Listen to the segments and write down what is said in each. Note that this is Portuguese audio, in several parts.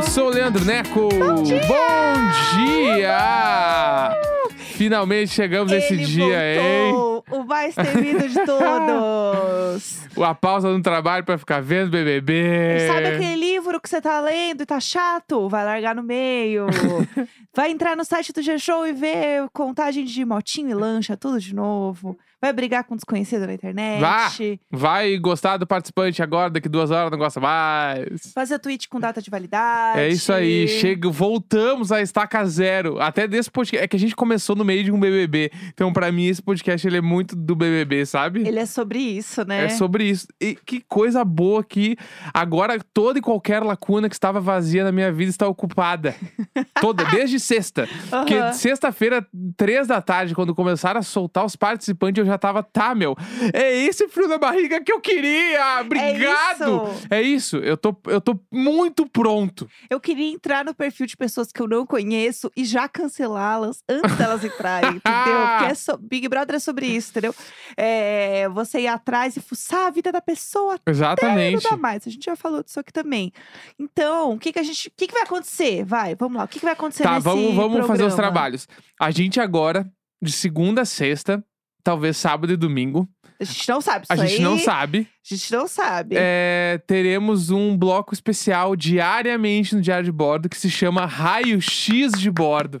eu sou o Leandro Neco. Bom dia! Bom dia! Finalmente chegamos nesse dia, hein? voltou, O mais temido de todos. A pausa no trabalho pra ficar vendo BBB. Sabe aquele livro que você tá lendo e tá chato? Vai largar no meio. Vai entrar no site do G-Show e ver contagem de motinho e lancha, tudo de novo. Vai brigar com um desconhecido na internet. Vá! Vai gostar do participante agora, daqui duas horas não gosta mais. Fazer tweet com data de validade. É isso aí, chega, voltamos a estaca zero. Até desse podcast. É que a gente começou no meio de um BBB. Então, pra mim, esse podcast ele é muito do BBB, sabe? Ele é sobre isso, né? É sobre isso. E que coisa boa que agora toda e qualquer lacuna que estava vazia na minha vida está ocupada. Toda, desde sexta. Porque Aham. sexta-feira, três da tarde, quando começaram a soltar os participantes, eu já tava, tá, meu, é esse frio na barriga que eu queria! Obrigado! isso. É isso, eu tô, eu tô muito pronto. Eu queria entrar no perfil de pessoas que eu não conheço e já cancelá-las antes delas entrarem, entendeu? Porque é so- Big Brother é sobre isso, entendeu? É, você ir atrás e fuçar a vida da pessoa até não Exatamente. dá mais. A gente já falou disso aqui também. Então, o que, que a gente. O que, que vai acontecer? Vai, vamos lá. O que, que vai acontecer Tá, nesse vamos, vamos fazer os trabalhos. A gente agora, de segunda a sexta, talvez sábado e domingo, A gente não sabe isso a gente aí. não sabe. A gente não sabe. é, teremos um bloco especial diariamente no Diário de Bordo que se chama Raio X de Bordo.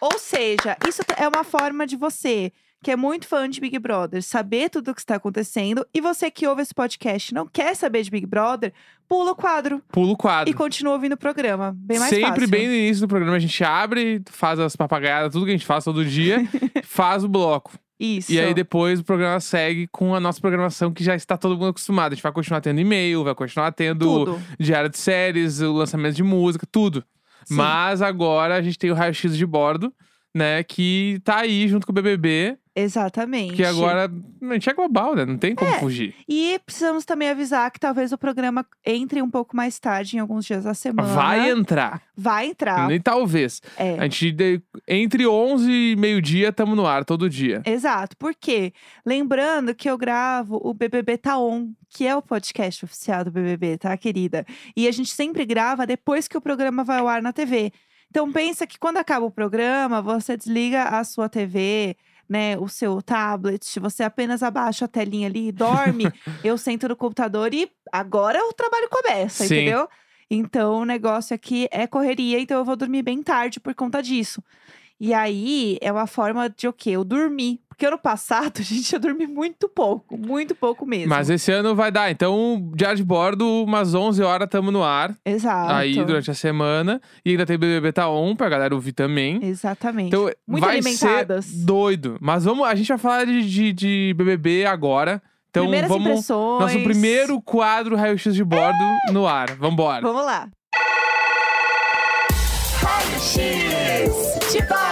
Ou seja, isso é uma forma de você, que é muito fã de Big Brother, saber tudo o que está acontecendo. E você que ouve esse podcast e não quer saber de Big Brother, pula o quadro Pulo o quadro. e continua ouvindo o programa. Bem mais Sempre fácil. bem no início do programa a gente abre, faz as papagaiadas, tudo que a gente faz todo dia, faz o bloco. Isso. E aí depois o programa segue com a nossa programação que já está todo mundo acostumado. A gente vai continuar tendo e-mail, vai continuar tendo Tudo. diário de séries, o lançamento de música, tudo. Sim. Mas agora a gente tem o raio-x de bordo, né? Que tá aí junto com o BBB. Exatamente. Que agora a gente é global, né? Não tem como É. fugir. E precisamos também avisar que talvez o programa entre um pouco mais tarde, em alguns dias da semana. Vai entrar. Vai entrar. Nem talvez. É. A gente, de- entre 11 e meio-dia, tamo no ar, todo dia. Exato, por quê? Lembrando que eu gravo o BBB Tá On, que é o podcast oficial do BBB, tá, querida? E a gente sempre grava depois que o programa vai ao ar na TV. Então pensa que quando acaba o programa, você desliga a sua TV, né, o seu tablet, você apenas abaixa a telinha ali e dorme. eu sento no computador e agora o trabalho começa, Sim. entendeu? Então o negócio aqui é correria, então eu vou dormir bem tarde por conta disso. E aí é uma forma de o quê? Eu dormir. Porque ano passado, gente, eu dormi muito pouco, muito pouco mesmo. Mas esse ano vai dar. Então, diário de bordo, umas 11 horas, tamo no ar. Exato. Aí, durante a semana. E ainda tem BBB Tá On, pra galera ouvir também. Exatamente. Então, muito vai alimentadas. ser doido. Mas vamos, a gente vai falar de, de, de BBB agora. Então, Primeiras vamos... impressões. Nosso primeiro quadro Raio-X de bordo no ar. Vambora. Vamos lá. X de bordo.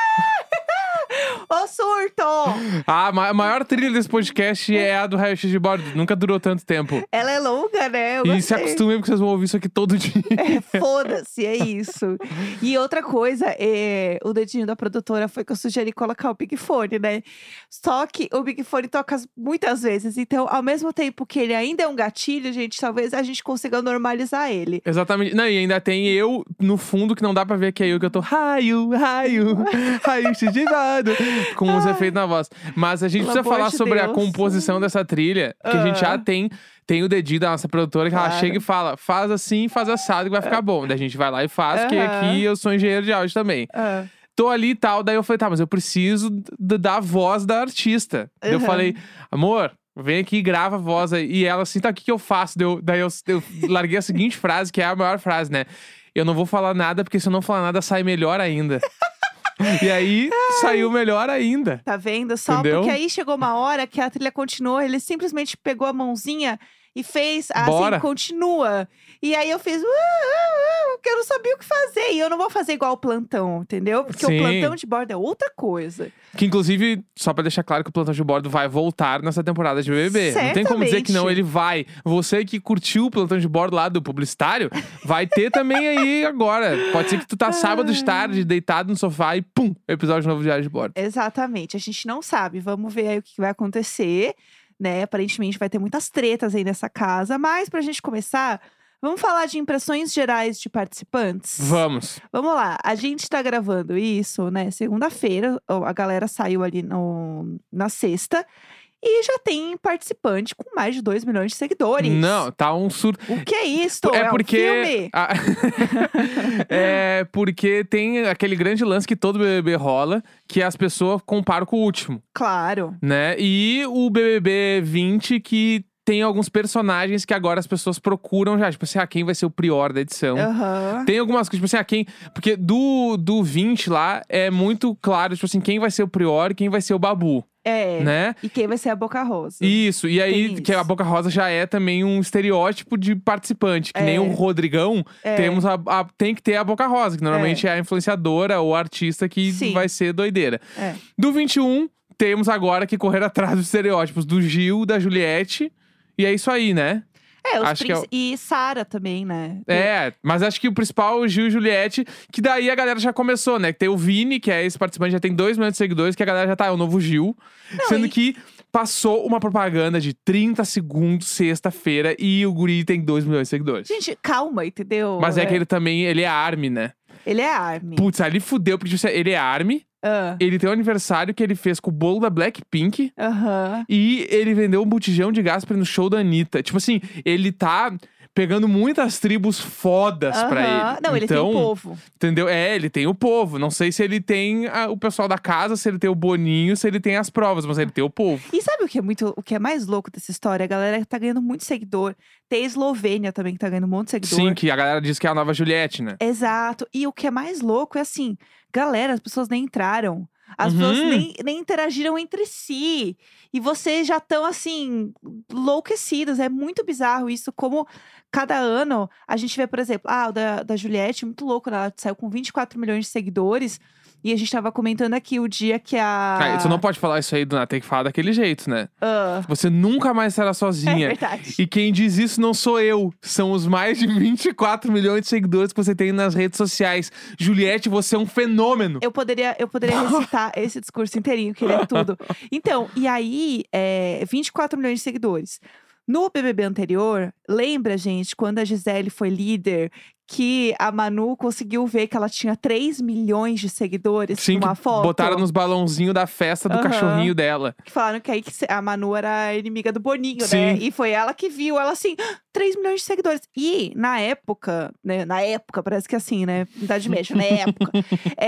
surto! A ma- a maior trilha desse podcast é a do Raio-X de bordo. Nunca durou tanto tempo. Ela é longa, né? Eu e se acostumem, porque vocês vão ouvir isso aqui todo dia. É, Foda-se, é isso. E outra coisa, é, o dedinho da produtora foi que eu sugeri colocar o Big Fone, né? Só que o Big Fone toca muitas vezes. Então, ao mesmo tempo que ele ainda é um gatilho, gente, talvez a gente consiga normalizar ele. Exatamente. Não, e ainda tem eu no fundo que não dá pra ver que é eu que eu tô raio, raio, raio X de bordo, com os efeitos na voz. Mas a gente Pelo precisa amor falar de sobre a Deus. composição dessa trilha, que a gente já Ah. tem. Tem o dedinho da nossa produtora que ela Claro. chega e fala: faz assim, faz assado que vai ficar bom. Daí a gente vai lá e faz, porque Aham. aqui eu sou engenheiro de áudio também. Ah, Tô ali e tal, daí eu falei, tá, mas eu preciso d- da voz da artista. Daí eu Aham. falei, amor, vem aqui e grava a voz aí. E ela assim, tá, o que, que eu faço? Daí eu, daí eu, eu larguei a seguinte frase, que é a maior frase, né? Eu não vou falar nada, porque se eu não falar nada, sai melhor ainda. E aí, saiu melhor ainda. tá vendo? Só Entendeu? porque aí chegou uma hora que a trilha continuou, ele simplesmente pegou a mãozinha e fez assim, Bora. continua. E aí eu fiz, "Uh, uh, uh", porque eu não sabia o que fazer. E eu não vou fazer igual o plantão, entendeu? Porque Sim. o plantão de bordo é outra coisa. Que inclusive, só pra deixar claro que o Plantão de Bordo vai voltar nessa temporada de BBB. Não tem como dizer que não, Certamente. ele vai. Você que curtiu o Plantão de Bordo lá do publicitário, vai ter também aí agora. Pode ser que tu tá sábado de tarde, deitado no sofá e pum, episódio novo de Diário de Bordo. Exatamente. A gente não sabe. Vamos ver aí o que que vai acontecer, né? Aparentemente vai ter muitas tretas aí nessa casa. Mas pra gente começar, vamos falar de impressões gerais de participantes? Vamos. Vamos lá. A gente tá gravando isso, né? Segunda-feira. A galera saiu ali no, na sexta. E já tem participante com mais de 2 milhões de seguidores. Não, tá um surto. O que é isso? É um porque. a- é porque tem aquele grande lance que todo BBB rola, que as pessoas comparam com o último, Claro. né? E o BBB 20 que tem alguns personagens que agora as pessoas procuram já, tipo assim, ah, quem vai ser o prior da edição? Aham. Tem algumas coisas, tipo assim, ah, quem. Porque do, do 20 lá é muito claro, tipo assim, quem vai ser o prior e quem vai ser o babu, É. né? E quem vai ser a Boca Rosa? Isso, e aí Tem que a isso. Boca Rosa já é também um estereótipo de participante, que É. nem o Rodrigão, É. temos a, a- tem que ter a Boca Rosa, que normalmente é, a influenciadora ou artista que Sim. vai ser doideira. É. Do 21, temos agora que correr atrás dos estereótipos do Gil, da Juliette, e é isso aí, né? É, os Acho que é princ- E Sara também, né? É, mas acho que o principal é o Gil e Juliette, que daí a galera já começou, né? Que tem o Vini, que é esse participante, já tem 2 milhões de seguidores, que a galera já tá, é o novo Gil. Não, sendo e- que passou uma propaganda de 30 segundos, sexta-feira, e o guri tem 2 milhões de seguidores. Gente, calma, entendeu? Mas é que ele também, ele é Army, né? Ele é Army. Putz, ali fudeu, porque ele é Army, Ah, ele tem um aniversário que ele fez com o bolo da Blackpink, Aham. e ele vendeu um botijão de gás pra ir no show da Anitta. Tipo assim, ele tá pegando muitas tribos fodas pra Aham. ele. Não, ele tem então, o povo. Entendeu? É, ele tem o povo. Não sei se ele tem a- o pessoal da casa, se ele tem o Boninho, se ele tem as provas, mas ele tem o povo. E sabe o que é muito, o que é mais louco dessa história? A galera tá ganhando muito seguidor. Tem a Eslovênia também que tá ganhando um monte de seguidor. Sim, que a galera diz que é a nova Juliette, né? Exato. E o que é mais louco é assim, galera, as pessoas nem entraram. As pessoas Uhum. nem, nem interagiram entre si. E vocês já estão, assim, enlouquecidos. É muito bizarro isso. Como cada ano a gente vê, por exemplo, ah, o da, da Juliette, muito louco, né? Ela saiu com 24 milhões de seguidores. E a gente tava comentando aqui o dia que a. Tu não pode falar isso aí, Dona. Tem que falar daquele jeito, né? Ah, Você nunca mais será é sozinha. verdade. E quem diz isso não sou eu. São os mais de 24 milhões de seguidores que você tem nas redes sociais. Juliette, você é um fenômeno. Eu poderia, eu poderia recitar esse discurso inteirinho, que ele é tudo. Então, e aí, é, 24 milhões de seguidores. No BBB anterior, lembra, gente, quando a Gisele foi líder, que a Manu conseguiu ver que ela tinha 3 milhões de seguidores Sim, numa foto? botaram nos balãozinhos da festa do Aham. cachorrinho dela. Que falaram que aí que a Manu era inimiga do Boninho, né? Sim. E foi ela que viu, ela assim, 3 milhões de seguidores. E na época, né? Na época, parece que assim, né? Idade média, na época. é,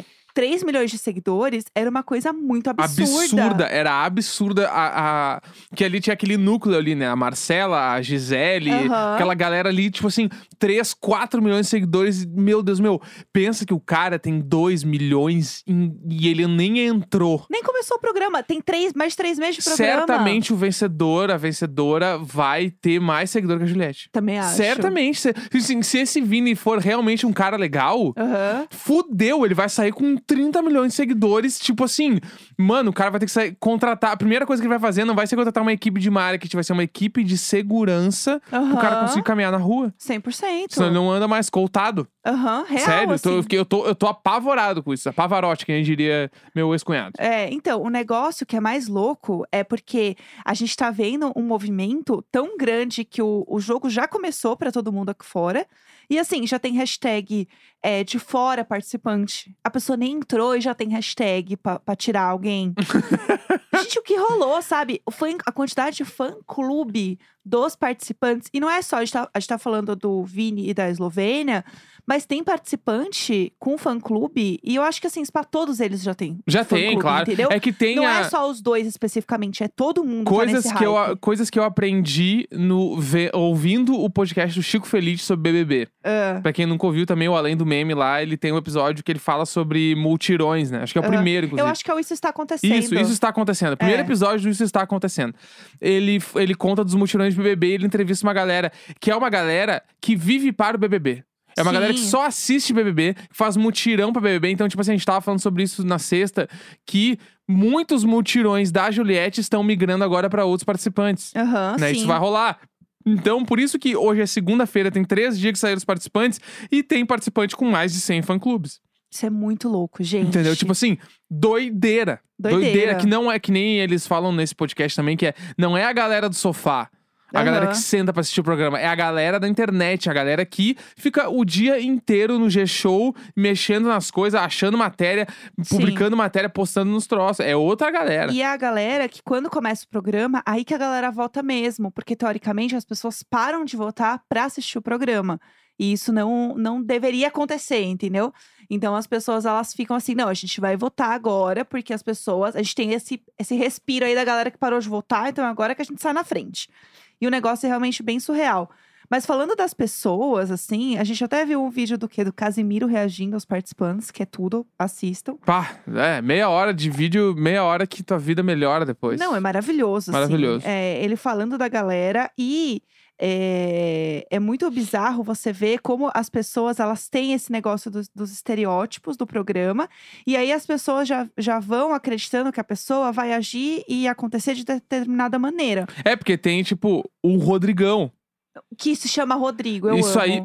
é, 3 milhões de seguidores era uma coisa muito absurda. Era absurda. A, a- Que ali tinha aquele núcleo ali, né? A Marcela, a Gisele, Aham. aquela galera ali, tipo assim, 3, 4 milhões de seguidores. Meu Deus, meu. Pensa que o cara tem 2 milhões em- e ele nem entrou. Nem começou o programa. Tem três, mais de três meses de programa. Certamente o vencedor, a vencedora, vai ter mais seguidor que a Juliette. Também acho. Certamente. Se, assim, se esse Vini for realmente um cara legal, Aham. Fudeu, ele vai sair com 30 milhões de seguidores. Tipo assim, mano, o cara vai ter que sair, contratar. A primeira coisa que ele vai fazer não vai ser contratar uma equipe de marketing, vai ser uma equipe de segurança pro cara conseguir caminhar na rua. 100%. Senão ele não anda mais coltado. Aham, real, Sério, eu, tô, assim. eu, fiquei- eu, tô, eu tô apavorado com isso. Apavarote, quem diria meu ex-cunhado. É, então, o negócio que é mais louco é porque a gente tá vendo um movimento tão grande que o, o jogo já começou pra todo mundo aqui fora. E assim, já tem hashtag é, de fora participante. A pessoa nem entrou e já tem hashtag pra, pra tirar alguém. gente, o que rolou, sabe? Fã- a quantidade de fã-clube dos participantes. E não é só, a gente, tá, a gente tá falando do Vini e da Eslovênia, Mas tem participante com fã-clube, e eu acho que assim, pra todos eles já tem. Já tem, claro. Entendeu? É que tem Não a- é só os dois especificamente, é todo mundo tá coisas nesse que, eu, hype. coisas que eu aprendi no ouvindo o podcast do Chico Feliz sobre BBB. Ah, Pra quem nunca ouviu também, o Além do Meme lá, ele tem um episódio que ele fala sobre multirões, né? Acho que é o Aham. primeiro, inclusive. eu acho que é o Isso Está Acontecendo. Isso, isso está acontecendo. O primeiro É. episódio do Isso está acontecendo. Ele, ele conta dos mutirões de BBB, ele entrevista uma galera que é uma galera que vive para o BBB. É uma Sim. galera que só assiste BBB, faz mutirão pra BBB. Então, tipo assim, a gente tava falando sobre isso na sexta, que muitos mutirões da Juliette estão migrando agora pra outros participantes. Aham, né? sim. Isso vai rolar. Então, por isso que hoje é segunda-feira, tem três dias que saíram os participantes e tem participante com mais de 100 fã-clubes. Isso é muito louco, gente. Entendeu? Tipo assim, doideira. Doideira. Que não é que nem eles falam nesse podcast também, que é não é a galera do sofá. A Aham. galera que senta pra assistir o programa. É a galera da internet, a galera que fica o dia inteiro no G-Show, mexendo nas coisas, achando matéria, Sim. publicando matéria, postando nos troços. É outra galera. E é a galera que, quando começa o programa, aí que a galera vota mesmo. Porque, teoricamente, as pessoas param de votar pra assistir o programa. E isso não, não deveria acontecer, entendeu? Então as pessoas elas ficam assim, não, a gente vai votar agora, porque as pessoas. A gente tem esse, esse respiro aí da galera que parou de votar, então agora que a gente sai na frente. E o negócio é realmente bem surreal. Mas falando das pessoas, assim, a gente até viu um vídeo do quê? Do Casimiro reagindo aos participantes, que é tudo, assistam. Pá, é, meia hora de vídeo, meia hora que tua vida melhora depois. Não, é maravilhoso. assim. Maravilhoso. É, ele falando da galera e é, é muito bizarro você ver como as pessoas elas têm esse negócio dos, dos estereótipos do programa e aí as pessoas já, já vão acreditando que a pessoa vai agir e acontecer de determinada maneira. É, porque tem, tipo, o Rodrigão. Que se chama Rodrigo, eu Isso amo. aí.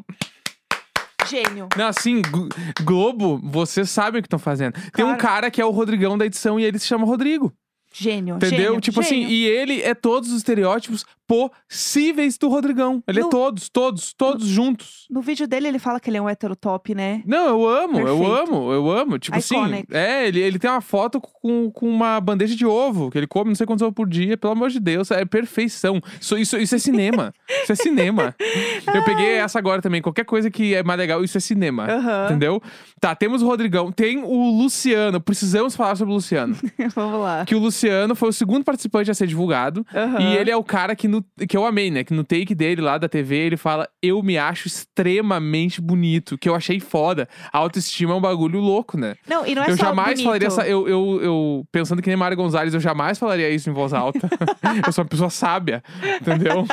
Gênio. Não, assim, Glo- Globo, vocês sabem o que estão fazendo. Tem um Claro. cara que é o Rodrigão da edição e ele se chama Rodrigo. Gênio. Entendeu? gênio, tipo assim, gênio. e ele é todos os estereótipos possíveis do Rodrigão. Ele No- é todos, todos, todos juntos. No vídeo dele, ele fala que ele é um hétero top, né? Não, eu amo, eu Perfeito. amo, eu amo. Tipo Iconic. assim, é, ele, ele tem uma foto com, com uma bandeja de ovo, que ele come não sei quantos ovos por dia, pelo amor de Deus, é perfeição. Isso, isso, isso é cinema. isso é cinema. Eu peguei essa agora também, qualquer coisa que é mais legal, isso é cinema. Entendeu? Tá, temos o Rodrigão, tem o Luciano, precisamos falar sobre o Luciano. Vamos lá. que o Luciano foi o segundo participante a ser divulgado. Aham. E ele é o cara que, no, que eu amei, né? Que no take dele lá da TV, ele fala: Eu me acho extremamente bonito, que eu achei foda. A autoestima é um bagulho louco, né? Não, e não é eu só jamais bonito. falaria essa. Eu, eu, eu, pensando que nem Mário Gonzalez, eu jamais falaria isso em voz alta. eu sou uma pessoa sábia, entendeu?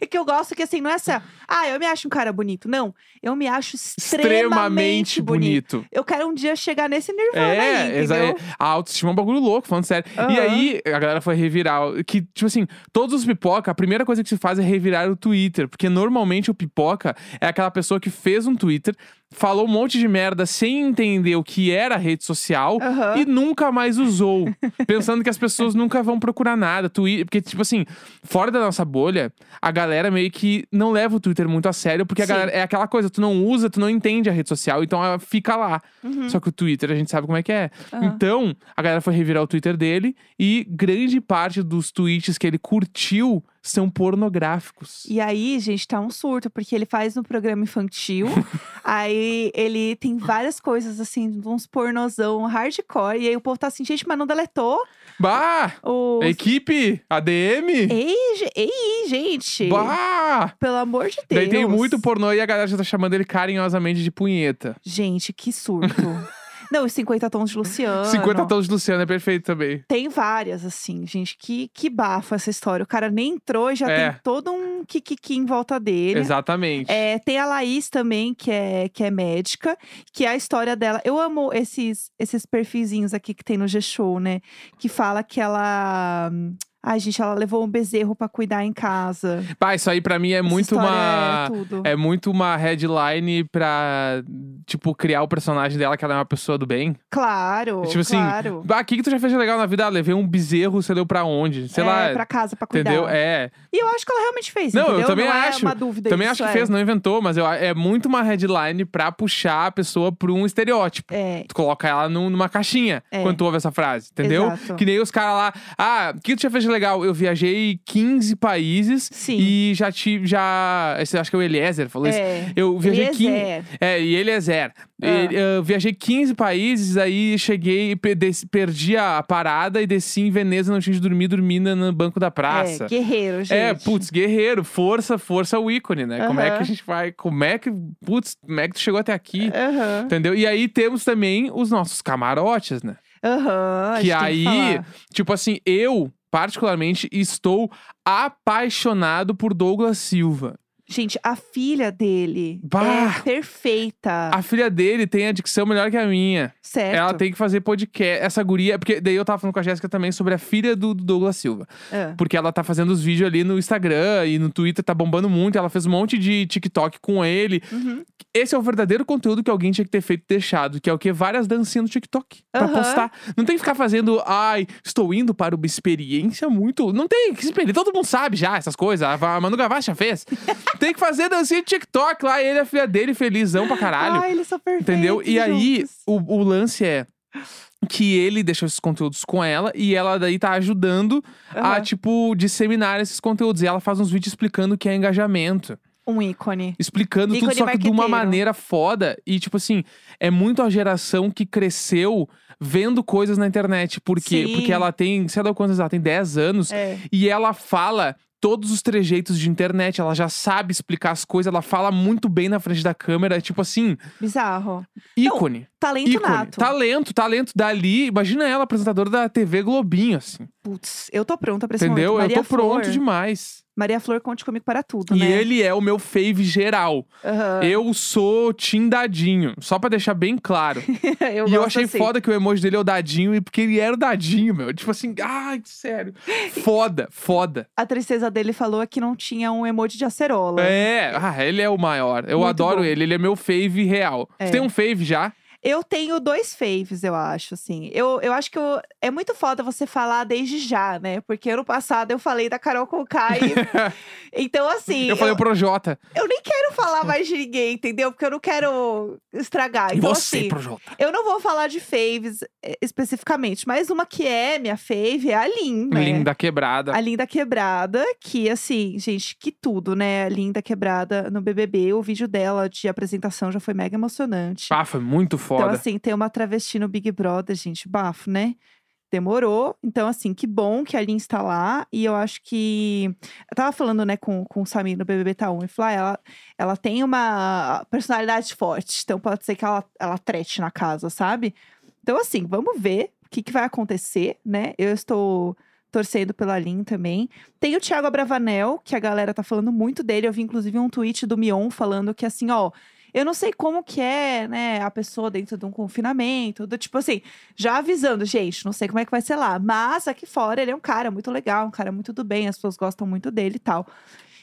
e que eu gosto que assim, não é assim, ah, eu me acho um cara bonito. Não, eu me acho extremamente, extremamente bonito. bonito. Eu quero um dia chegar nesse nirvana É, aí, entendeu? é, a autoestima é um bagulho louco, falando sério. E Aham. aí, a galera foi revirar. Que, tipo assim, todos os pipoca, a primeira coisa que se faz é revirar o Twitter. Porque normalmente o pipoca é aquela pessoa que fez um Twitter, falou um monte de merda sem entender o que era a rede social Aham. e nunca mais usou. pensando que as pessoas nunca vão procurar nada. Twitter, porque, tipo assim, fora da nossa bolha, a galera meio que não leva o Twitter muito a sério, porque a galera é aquela coisa, tu não usa, tu não entende a rede social, então ela fica lá. Uhum. Só que o Twitter a gente sabe como é que é. Aham. Então, a galera foi revirar o Twitter dele e grande parte dos tweets que ele curtiu são pornográficos. E aí, gente, tá um surto, porque ele faz um programa infantil, aí ele tem várias coisas, assim, uns pornozão hardcore, e aí o povo tá assim, gente, mas não deletou Bah! o... Equipe ADM! Ei, ei, gente! Bah! Pelo amor de Deus! Daí tem muito pornô e a galera já tá chamando ele carinhosamente de punheta. Gente, que surto. Não, os 50 tons de Luciano. 50 tons de Luciano é perfeito também. Tem várias, assim, gente. Que, que bafo essa história. O cara nem entrou e já É. tem todo um kikiki em volta dele. Exatamente. É, tem a Laís também, que é, que é médica, que é a história dela. Eu amo esses, esses perfilzinhos aqui que tem no G-Show, né? Que fala que ela. Ai, gente, ela levou um bezerro pra cuidar em casa. Pá, isso aí pra mim é Essa muito uma. É. É muito uma headline pra, tipo, criar o personagem dela que ela é uma pessoa do bem. Claro, Tipo assim, claro. Ah, o que, que tu já fez legal na vida? Ah, levei um bezerro, você leu pra onde? Sei é, lá. pra casa, pra cuidar. Entendeu? É. E eu acho que ela realmente fez, Não, eu entendeu? também não acho. É uma dúvida Também isso, acho que é. fez, não inventou, mas eu, é muito uma headline pra puxar a pessoa pra um estereótipo. É, Tu coloca ela num- numa caixinha É. quando tu ouve essa frase, entendeu? Exato. Que nem os caras lá, ah, o que tu já fez legal, eu viajei 15 países Sim. e já tive, já, acho que é o Eliezer falou isso. é. Eu viajei 15, Eliezer. é, e ele é zero. Ah. Eu viajei 15 países, aí cheguei, perdi a parada e desci em Veneza, não tinha de dormir, dormi na- no banco da praça. É, guerreiro, gente. É, putz, guerreiro, força, força o ícone, né? Como é que a gente vai, como é que, putz, como é que tu chegou até aqui? Aham. Entendeu? E aí temos também os nossos camarotes, né? Aham. a que aí, falar. tipo assim, eu, particularmente, estou apaixonado por Douglas Silva. Gente, a filha dele Bah! é perfeita. A filha dele tem a dicção melhor que a minha. Certo. Ela tem que fazer podcast. Essa guria. Porque daí eu tava falando com a Jéssica também sobre a filha do, do Douglas Silva. Ah. Porque ela tá fazendo os vídeos ali no Instagram e no Twitter, tá bombando muito. Ela fez um monte de TikTok com ele. Uhum. Esse é o verdadeiro conteúdo que alguém tinha que ter feito e deixado, que é o que? Várias dancinhas no TikTok. Pra postar. Não tem que ficar fazendo, ai, estou indo para uma experiência muito. Não tem que experiência. Todo mundo sabe já essas coisas. A Manu Gavassi já fez. tem que fazer dancinha de TikTok lá, ele e a filha dele, felizão pra caralho. Ai, eles são perfeitos. Entendeu? E aí, o, o lance é que ele deixou esses conteúdos com ela e ela daí tá ajudando a, Aham. tipo, disseminar esses conteúdos. E ela faz uns vídeos explicando o que é engajamento. Um ícone. Explicando tudo, Ícone só que de uma maneira foda. E, tipo assim, é muito a geração que cresceu vendo coisas na internet. Por quê? Sim. Porque ela tem, sei lá quantos ela tem, 10 anos. É. E ela fala todos os trejeitos de internet. Ela já sabe explicar as coisas. Ela fala muito bem na frente da câmera. Tipo assim, Bizarro. ícone. Talento ícone. nato. Talento, talento dali. Imagina ela, apresentadora da TV Globinho, assim. Putz, eu tô pronta pra esse entendeu? momento. Eu Maria tô pronto Flor. demais. Maria Flor, conte comigo para tudo, E né? ele é o meu fave geral. Aham. Eu sou Tim Dadinho, só pra deixar bem claro. eu e eu achei assim. foda que o emoji dele é o Dadinho, e porque ele era o Dadinho, meu. Tipo assim, ai, sério. Foda, foda. A tristeza dele falou que não tinha um emoji de acerola. É, ah, ele é o maior. Eu Muito adoro bom. ele, ele é meu fave real. É. Você tem um fave já? Eu tenho dois faves, eu acho, assim. Eu, eu acho que eu- é muito foda você falar desde já, né? Porque ano passado eu falei da Carol Conká e... Então, assim, eu falei eu, o Projota. eu nem quero falar mais de ninguém, entendeu? Porque eu não quero estragar. E Então, você, assim, Projota. eu não vou falar de faves eh, especificamente, mas uma que é minha fave é a Lin, né? Linda quebrada. A Linda Quebrada, que assim, gente, que tudo, né? A Linda Quebrada no BBB. O vídeo dela de apresentação já foi mega emocionante. Ah, foi muito foda. Então, assim, ter uma travesti no Big Brother, gente, bafo, né? Demorou. Então, assim, que bom que a Lin está lá. E eu acho que. Eu tava falando, né, com, com o Samir no BBB Tá1 e falou: ah, ela, ela tem uma personalidade forte. Então, pode ser que ela, ela trete na casa, sabe? Então, assim, vamos ver o que, que vai acontecer, né? Eu estou torcendo pela Lin também. Tem o Thiago Abravanel, que a galera tá falando muito dele. Eu vi, inclusive, um tweet do Mion falando que, assim, ó. Eu não sei como que é, né, a pessoa dentro de um confinamento, do tipo assim, já avisando, gente, não sei como é que vai ser lá, mas aqui fora ele é um cara muito legal, um cara muito do bem, as pessoas gostam muito dele e tal.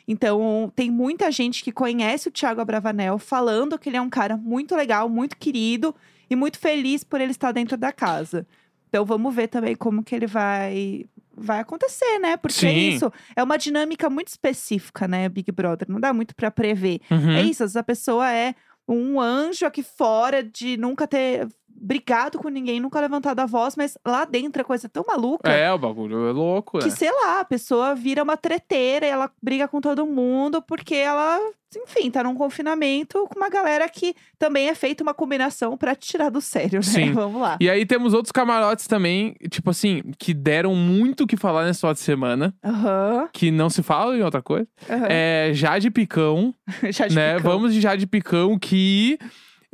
Então, tem muita gente que conhece o Thiago Abravanel falando que ele é um cara muito legal, muito querido e muito feliz por ele estar dentro da casa. Então, vamos ver também como que ele vai vai acontecer, né? Porque é isso, é uma dinâmica muito específica, né, Big Brother, não dá muito pra prever. Uhum. É isso, a pessoa é um anjo aqui fora de nunca ter brigado com ninguém, nunca levantado a voz, mas lá dentro a coisa é tão maluca É, o bagulho é louco, que, sei lá, a pessoa vira uma treteira e ela briga com todo mundo porque ela, enfim, tá num confinamento com uma galera que também é feita uma combinação pra te tirar do sério, né? Sim. Vamos lá. E aí temos outros camarotes também, tipo assim, que deram muito o que falar nesse final de semana, Aham, que não se fala em outra coisa. aham. É Jade Picão, Já te né? picou. Vamos de Jade Picão, que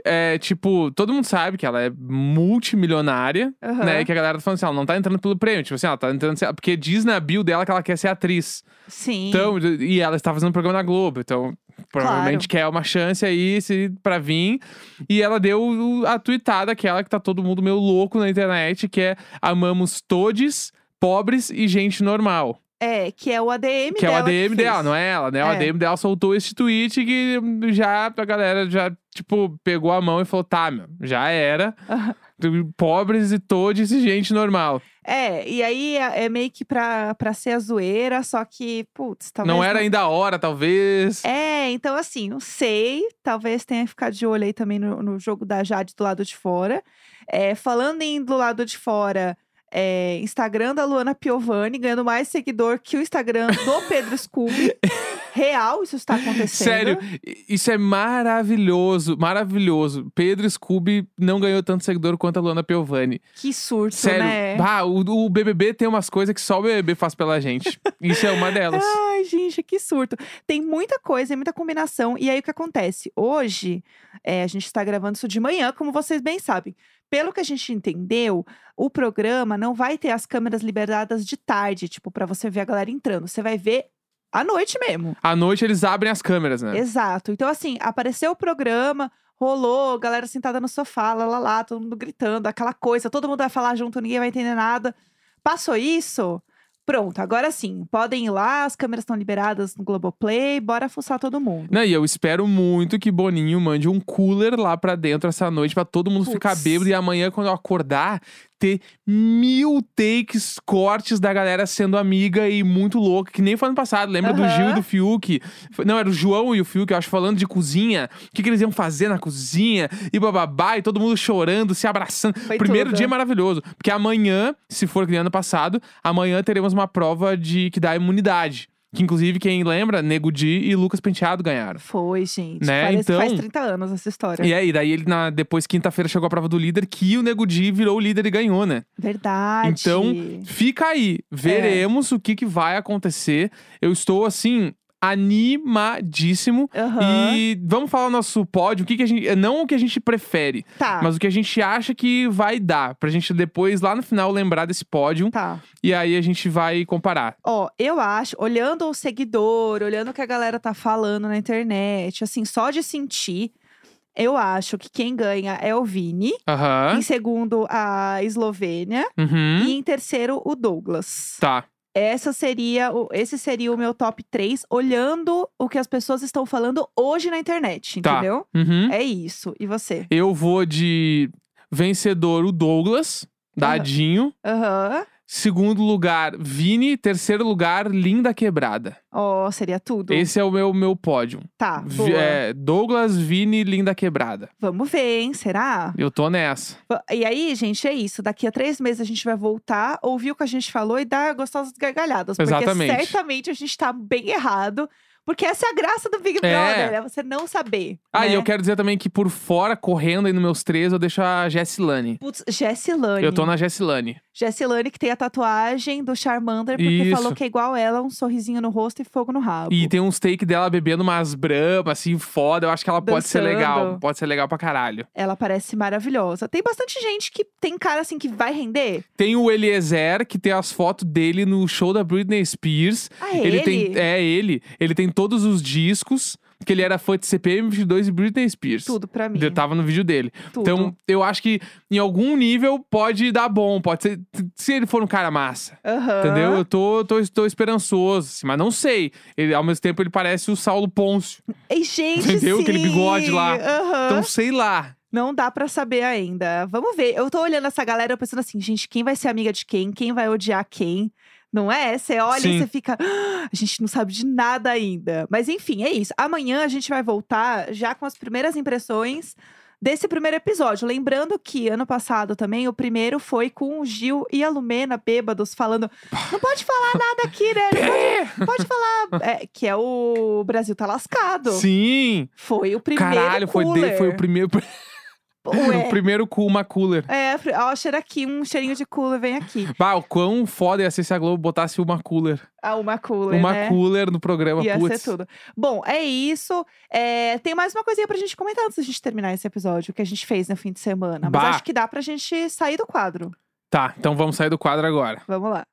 é tipo, todo mundo sabe que ela é multimilionária, Aham. né? E que a galera tá falando assim, ela não tá entrando pelo prêmio, tipo assim, ela tá entrando. Porque diz na bio dela que ela quer ser atriz. Sim. Então, e ela está fazendo um programa na Globo, então provavelmente quer uma chance aí se, pra vir. E ela deu a tweetada, aquela que tá todo mundo meio louco na internet, que é amamos todes, pobres e gente normal. É, que é o ADM Que é o dela. ADM dela, não é ela, né? O É. ADM dela soltou esse tweet que já a galera já, tipo, pegou a mão e falou: tá, meu, já era. Pobres e todes e gente normal. É, e aí é é meio que pra, pra ser a zoeira, só que, putz, talvez. não era ainda a hora, talvez. É, então assim, não sei. Talvez tenha que ficar de olho aí também no, no jogo da Jade do lado de fora. É, falando em do lado de fora, é, Instagram da Luana Piovani ganhando mais seguidor que o Instagram do Pedro Scooby. Real, isso está acontecendo. Sério, isso é maravilhoso, maravilhoso. Pedro Scooby não ganhou tanto seguidor quanto a Luana Piovani. Que surto, Sério, né? bah, o, o BBB tem umas coisas que só o BBB faz pela gente. Isso é uma delas. Ai, gente, que surto. Tem muita coisa, muita combinação. E aí, o que acontece? Hoje, é, a gente está gravando isso de manhã, como vocês bem sabem. Pelo que a gente entendeu, o programa não vai ter as câmeras liberadas de tarde, tipo, pra você ver a galera entrando. Você vai ver à noite mesmo. À noite eles abrem as câmeras, né? Exato. Então, assim, apareceu o programa, rolou, galera sentada no sofá, lá, lá, lá, todo mundo gritando, aquela coisa, todo mundo vai falar junto, ninguém vai entender nada. Passou isso? Pronto, agora sim, podem ir lá, as câmeras estão liberadas no Globoplay, bora fuçar todo mundo. Não, e eu espero muito que Boninho mande um cooler lá pra dentro essa noite pra todo mundo ficar Puts. bêbado e amanhã, quando eu acordar, ter mil takes, cortes da galera sendo amiga e muito louca, que nem foi ano passado. Lembra do Gil e do Fiuk? Não, era o João e o Fiuk, eu acho, falando de cozinha. O que, que eles iam fazer na cozinha e bababá, e todo mundo chorando, se abraçando. Foi Primeiro tudo. dia maravilhoso. Porque amanhã, se for que nem ano passado, amanhã teremos uma prova de que dá imunidade. Que inclusive, quem lembra, Nego Di e Lucas Penteado ganharam. Foi, gente. Né, Parece que faz então- 30 anos essa história. E aí, daí ele, na, depois, quinta-feira, chegou a prova do líder, que o Nego Di virou o líder e ganhou, né? Verdade. Então, Fica aí, veremos o que, que vai acontecer. Eu estou, assim, animadíssimo. Aham. E vamos falar o nosso pódio, o que, que a gente. Não o que a gente prefere, Tá. mas o que a gente acha que vai dar. Pra gente depois, lá no final, lembrar desse pódio. Tá. E aí a gente vai comparar. Ó, eu acho, olhando o seguidor, olhando o que a galera tá falando na internet, assim, só de sentir, eu acho que quem ganha é o Vini. Aham. Em segundo, a Eslovênia. Uhum. E em terceiro, o Douglas. Tá. Essa seria o, esse seria o meu top 3, olhando o que as pessoas estão falando hoje na internet, Tá. entendeu? Uhum. É isso. E você? Eu vou de vencedor, o Douglas, dadinho. Aham. Segundo lugar, Vini. Terceiro lugar, Linda Quebrada. Ó, seria tudo. Esse é o meu, meu pódio. Tá, Vi- é, Douglas, Vini, Linda Quebrada. Vamos ver, hein? Será? Eu tô nessa. E aí, gente, é isso. Daqui a três meses a gente vai voltar, ouvir o que a gente falou e dar gostosas gargalhadas. Porque Exatamente. certamente a gente tá bem errado. Porque essa é a graça do Big É. Brother, é você não saber. Ah, né? e eu quero dizer também que por fora, correndo aí nos meus três, eu deixo a Jessilane. Putz, Jessilane. Eu tô na Jessilane. Jessilane que tem a tatuagem do Charmander, porque Isso. falou que é igual ela, um sorrisinho no rosto e fogo no rabo. E tem uns take dela bebendo umas bramas, assim, foda. Eu acho que ela pode ser legal. Dançando. Pode ser legal pra caralho. Ela parece maravilhosa. Tem bastante gente que tem cara assim que vai render. Tem o Eliezer, que tem as fotos dele no show da Britney Spears. Ah, ele ele? tem. É, ele. Ele tem todos os discos. Que ele era fã de CPM 22 e Britney Spears. Tudo pra mim. Eu tava no vídeo dele. Tudo. Então, eu acho que em algum nível pode dar bom. Pode ser. Se ele for um cara massa. Aham. Entendeu? Eu tô, tô, tô esperançoso, assim, mas não sei. Ele, ao mesmo tempo, ele parece o Saulo Pôncio. Gente, Entendeu? Aquele sim. bigode lá. Aham. Então, sei lá. Não dá pra saber ainda. Vamos ver. Eu tô olhando essa galera pensando assim, gente, quem vai ser amiga de quem? Quem vai odiar quem? Não é? Você olha Sim. e você fica. "Ah, a gente não sabe de nada ainda. Mas enfim, é isso. Amanhã a gente vai voltar já com as primeiras impressões desse primeiro episódio. Lembrando que ano passado também, o primeiro foi com o Gil e a Lumena bêbados falando: não pode falar nada aqui, né? Não pode, pode falar. É, que é o Brasil tá lascado. Sim! Foi o primeiro. Caralho, foi, de- cooler. foi o primeiro. Ué. o primeiro com uma cooler. É, ó, cheira aqui, um cheirinho de cooler, vem aqui. Bah, o quão foda ia ser se a Globo botasse uma cooler. Ah, uma cooler, uma né? cooler no programa. Ia Putz. ser tudo. Bom, é isso. É, tem mais uma coisinha pra gente comentar antes da gente terminar esse episódio, que a gente fez no fim de semana. Mas Bah. acho que dá pra gente sair do quadro. Tá, então vamos sair do quadro agora. Vamos lá.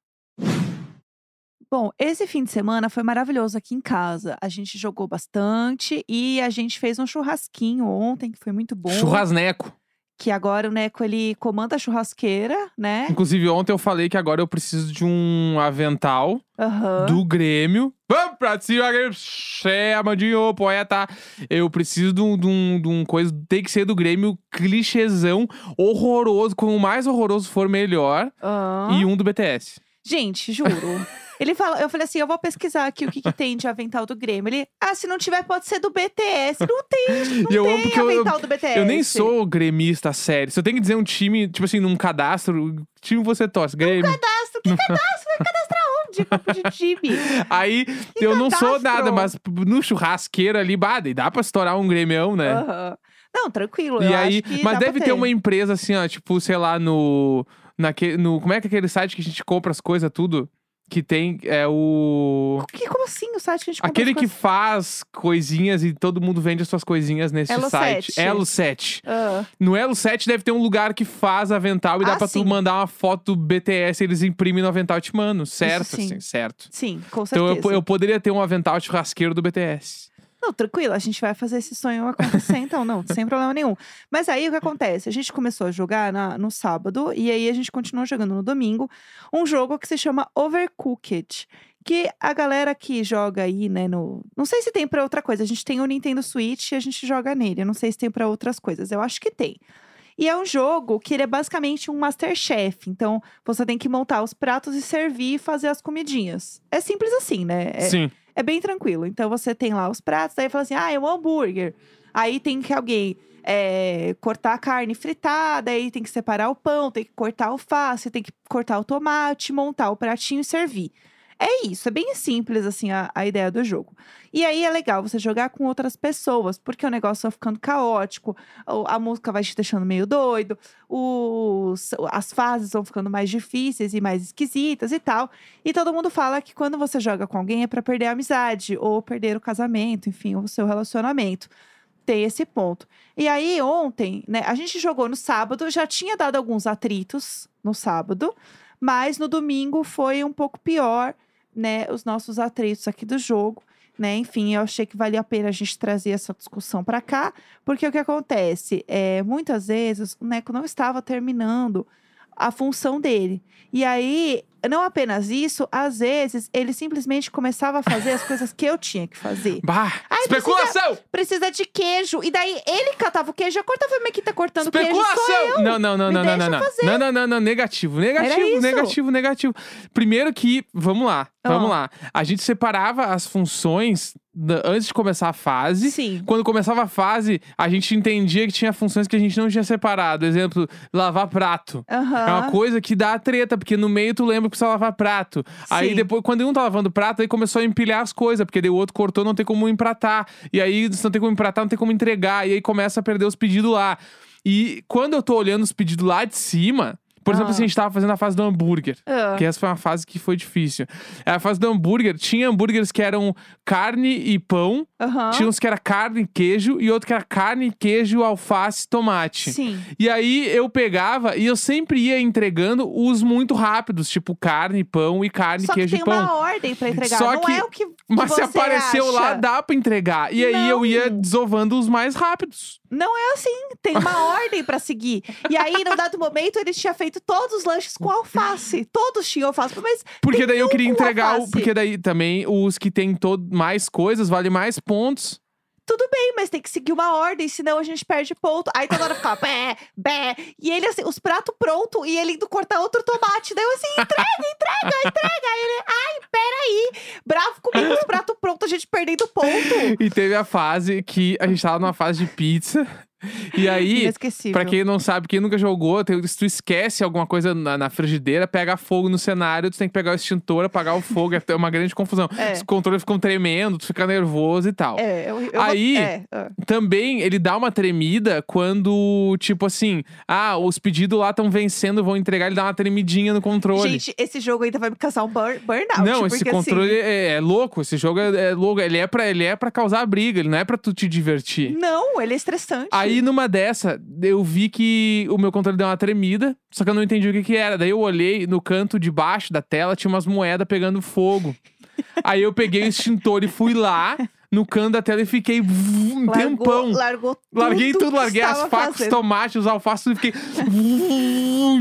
Bom, esse fim de semana foi maravilhoso aqui em casa. A gente jogou bastante e a gente fez um churrasquinho ontem, que foi muito bom. Churrasneco. Que agora o Neco, ele comanda a churrasqueira, né? Inclusive, ontem eu falei que agora eu preciso de um avental Aham. do Grêmio. Vamos pra cima, Grêmio. Ô, poeta. Eu preciso de um, de, um, de um coisa. Tem que ser do Grêmio clichêzão, horroroso. Quanto mais horroroso for, melhor. Aham. E um do BTS. Gente, juro. Ele fala, eu falei assim, eu vou pesquisar aqui o que, que tem de avental do Grêmio. Ele, ah, se não tiver, pode ser do BTS. Não tem, não E eu amo tem porque eu- eu- avental do BTS. Eu nem sou gremista sério. Se eu tenho que dizer um time, tipo assim, num cadastro, que time você torce? Grêmio. Cadastro, que cadastro? Vai cadastrar onde? Campo de time. Aí eu não sou cadastro? nada, mas no churrasqueiro ali, bah, dá pra estourar um grêmio, né? Aham. Não, tranquilo. E aí, que mas deve ter uma empresa assim, ó, tipo, sei lá, no. Naque, no como é que é aquele site que a gente compra as coisas, tudo? Que tem. É o. Que, como assim o site que a gente Aquele que faz coisinhas e todo mundo vende as suas coisinhas nesse Elo site. 7. Elo 7. Ah, No Elo 7 deve ter um lugar que faz avental e dá Ah, pra sim. tu mandar uma foto do BTS, eles imprimem no avental e te mandam. Certo, sim. assim, certo. sim, com Então certeza. eu, eu poderia ter um avental churrasqueiro do BTS. Não, tranquilo, a gente vai fazer esse sonho acontecer, então, não, sem problema nenhum. Mas aí o que acontece? A gente começou a jogar na- no sábado e aí a gente continuou jogando no domingo um jogo que se chama Overcooked. Que a galera que joga aí, né, no. Não sei se tem pra outra coisa. A gente tem o Nintendo Switch e a gente joga nele. Eu não sei se tem pra outras coisas. Eu acho que tem. E é um jogo que ele é basicamente um Masterchef. Então, você tem que montar os pratos e servir e fazer as comidinhas. É simples assim, né? É, Sim. É bem tranquilo. Então você tem lá os pratos, daí fala assim: ah, é um hambúrguer. Aí tem que alguém é, cortar a carne fritada, aí tem que separar o pão, tem que cortar a alface, tem que cortar o tomate, montar o pratinho e servir. É isso, é bem simples assim a, a ideia do jogo. E aí é legal você jogar com outras pessoas, porque o negócio vai ficando caótico, a música vai te deixando meio doido, os, as fases vão ficando mais difíceis e mais esquisitas e tal. E todo mundo fala que quando você joga com alguém é pra perder a amizade, ou perder o casamento, enfim, o seu relacionamento. Tem esse ponto. E aí, ontem, né, a gente jogou no sábado, já tinha dado alguns atritos no sábado, mas no domingo foi um pouco pior, né, os nossos atritos aqui do jogo. Né? Enfim, eu achei que valia a pena a gente trazer essa discussão para cá, porque o que acontece é muitas vezes o Neco não estava terminando a função dele. E aí, não apenas isso, às vezes ele simplesmente começava a fazer as coisas que eu tinha que fazer. Bah! Ai, especulação! Precisa de queijo. E daí ele catava o queijo, eu cortava a que tá cortando queijo. Sou Especulação! Não, não, não, Me não, não, não, não. fazer. Não, não, não, não, negativo, negativo, negativo, negativo. Primeiro que, vamos lá, vamos Ah. lá. A gente separava as funções antes de começar a fase. Sim. Quando começava a fase, a gente entendia que tinha funções que a gente não tinha separado. Exemplo, lavar prato. Aham. É uma coisa que dá treta, porque no meio tu lembra precisa lavar prato. Aí Sim. depois, quando um tá lavando prato, aí começou a empilhar as coisas, porque daí o outro cortou, não tem como empratar. E aí, se não tem como empratar, não tem como entregar. E aí começa a perder os pedidos lá. E quando eu tô olhando os pedidos lá de cima, por exemplo, Ah. assim, a gente tava fazendo a fase do hambúrguer. Ah. Que essa foi uma fase que foi difícil. A fase do hambúrguer, tinha hambúrgueres que eram carne e pão, tinha uns que era carne e queijo, e outro que era carne, queijo, alface, tomate. Sim. E aí eu pegava e eu sempre ia entregando os muito rápidos, tipo carne, pão e carne, Só que queijo tem e pão. uma ordem pra entregar. Só não que- é o que. que Mas se apareceu lá, acha. dá pra entregar. E aí eu ia Não. desovando os mais rápidos. Não é assim. Tem uma ordem pra seguir. E aí, num dado momento, ele tinha feito todos os lanches com alface. Todos tinham alface. Mas Porque daí eu queria entregar o. Porque daí também os que tem todo, mais coisas valem mais pontos. Tudo bem, mas tem que seguir uma ordem, senão a gente perde ponto. Aí toda hora ficava bé, bé. E ele assim, os pratos prontos e ele indo cortar outro tomate. Daí eu assim, entrega, entrega, entrega. Aí ele, ai, peraí. Bravo comigo, os pratos prontos, a gente perdendo ponto. E teve a fase que a gente tava numa fase de pizza. E aí. Pra quem não sabe, quem nunca jogou, se tu esquece alguma coisa na, na frigideira, pega fogo no cenário, tu tem que pegar o extintor, apagar o fogo, é uma grande confusão. É. Os controles ficam tremendo, tu fica nervoso e tal. É, eu, eu Aí- é, ah. Também ele dá uma tremida quando, tipo assim, ah, os pedidos lá estão vencendo, vão entregar, ele dá uma tremidinha no controle. Gente, esse jogo ainda vai me causar um burn, burnout. não, esse porque, controle Assim, é, é louco, esse jogo é, é louco, ele é, pra, ele é pra causar briga, ele não é pra tu te divertir. não, ele é estressante. Aí, numa dessa, eu vi que o meu controle deu uma tremida, só que eu não entendi o que que era. Daí eu olhei no canto de baixo da tela, tinha umas moedas pegando fogo. Aí eu peguei o extintor e fui lá no canto da tela e fiquei um largou, tempão. largou tudo. Larguei tudo, larguei as facas, os tomates, os alfaces, e fiquei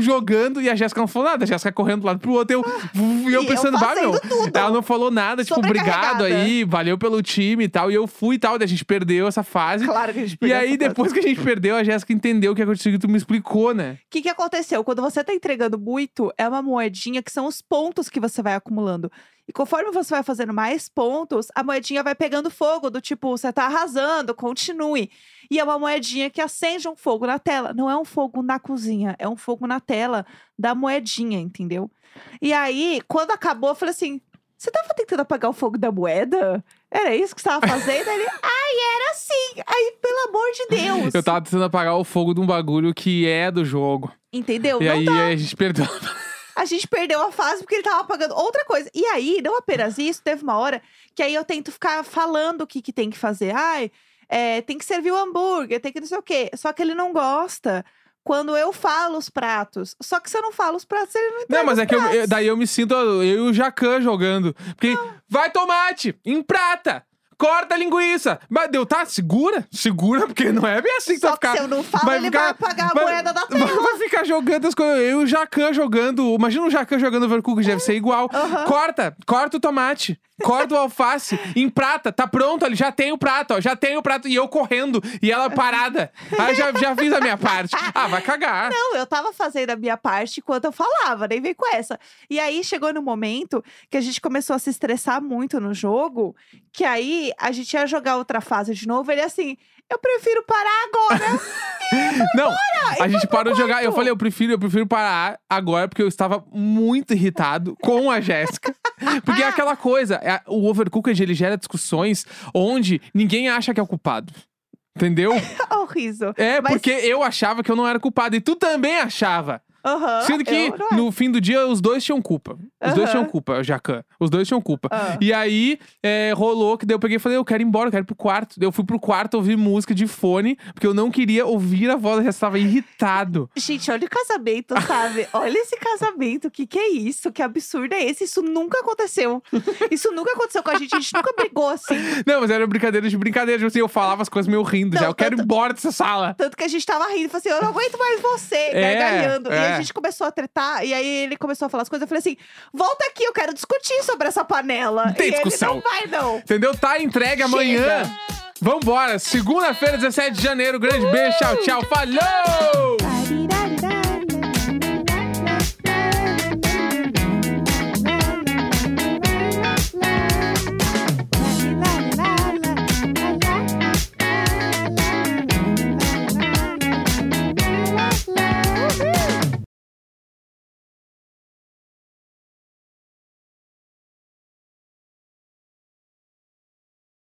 jogando. E a Jéssica não falou nada. A Jéssica correndo do lado pro outro. Eu, e eu E eu pensando, bah, meu. tudo. Ela não falou nada, tipo, obrigado aí, valeu pelo time e tal. E eu fui e tal. Daí a gente perdeu essa fase. Claro que a gente E perdeu aí, essa fase. depois que a gente perdeu, a Jéssica entendeu o que aconteceu e tu me explicou, né? O que, que aconteceu? Quando você tá entregando muito, é uma moedinha que são os pontos que você vai acumulando. E conforme você vai fazendo mais pontos, a moedinha vai pegando fogo, do tipo, você tá arrasando, continue. E é uma moedinha que acende um fogo na tela. Não é um fogo na cozinha, é um fogo na tela da moedinha, entendeu? E aí, quando acabou, eu falei assim: você tava tentando apagar o fogo da moeda? Era isso que você tava fazendo? Ele, ai, era assim. Aí, pelo amor de Deus. Eu tava tentando apagar o fogo de um bagulho que é do jogo. Entendeu? E Não aí a gente perdeu. A gente perdeu a fase porque ele tava apagando outra coisa. E aí, não apenas isso, teve uma hora que aí eu tento ficar falando o que, que tem que fazer. Ai, é, tem que servir o hambúrguer, tem que não sei o quê. Só que ele não gosta quando eu falo os pratos. Só que se eu não falo os pratos, ele não entende. Não, mas é que eu- eu- daí eu me sinto eu e o Jacan jogando. Porque vai tomate, emprata, corta a linguiça. Mas deu, tá? Segura, segura, porque não é bem assim que Só vai que ficar. se eu não falo, vai ele ficar- vai apagar a vai- moeda da Vai, tela. vai ficar jogando as coisas. Eu e o Jacan jogando. Imagina o Jacan jogando Overcooked, deve ser igual. Aham. Corta, corta o tomate. Corta o alface, emprata, tá pronto ali, já tem o prato, ó, já tem o prato. E eu correndo, e ela parada. Ah, já, já fiz a minha parte. Ah, vai cagar. Não, eu tava fazendo a minha parte enquanto eu falava, nem vem com essa. E aí chegou no momento que a gente começou a se estressar muito no jogo, que aí a gente ia jogar outra fase de novo. Ele assim, eu prefiro parar agora. Não, a gente parou de jogar. Eu falei, eu prefiro, eu prefiro parar agora, porque eu estava muito irritado com a Jéssica. Porque é aquela coisa, é- o Overcooked ele gera discussões onde ninguém acha que é o culpado. Entendeu? Olha o riso. É, Mas- porque eu achava que eu não era culpado e tu também achava. Aham, Sendo que eu no fim do dia os dois tinham culpa. Os dois tinham culpa, Jacan. Os dois tinham culpa. Ah. E aí é, rolou que daí eu peguei e falei, eu quero ir embora, eu quero ir pro quarto. Daí eu fui pro quarto ouvir música de fone, porque eu não queria ouvir a voz, eu já estava irritado. Gente, olha o casamento, sabe? olha esse casamento. Que que é isso? Que absurdo é esse? Isso nunca aconteceu. Isso nunca aconteceu com a gente. A gente nunca brigou assim. Não, mas era brincadeira de brincadeira. Tipo assim, eu falava as coisas meio rindo já. Não, Eu quero ir tanto- embora dessa sala. Tanto que a gente tava rindo, falou assim: eu não aguento mais você, É, gargalhando. E é. A gente começou a tretar, e aí ele começou a falar as coisas. Eu falei assim: volta aqui, eu quero discutir sobre essa panela. Não tem e discussão. ele não vai, não. Entendeu? Tá entregue amanhã. Vambora. Segunda-feira, 17 de janeiro. Grande beijo. Tchau, tchau. Falou!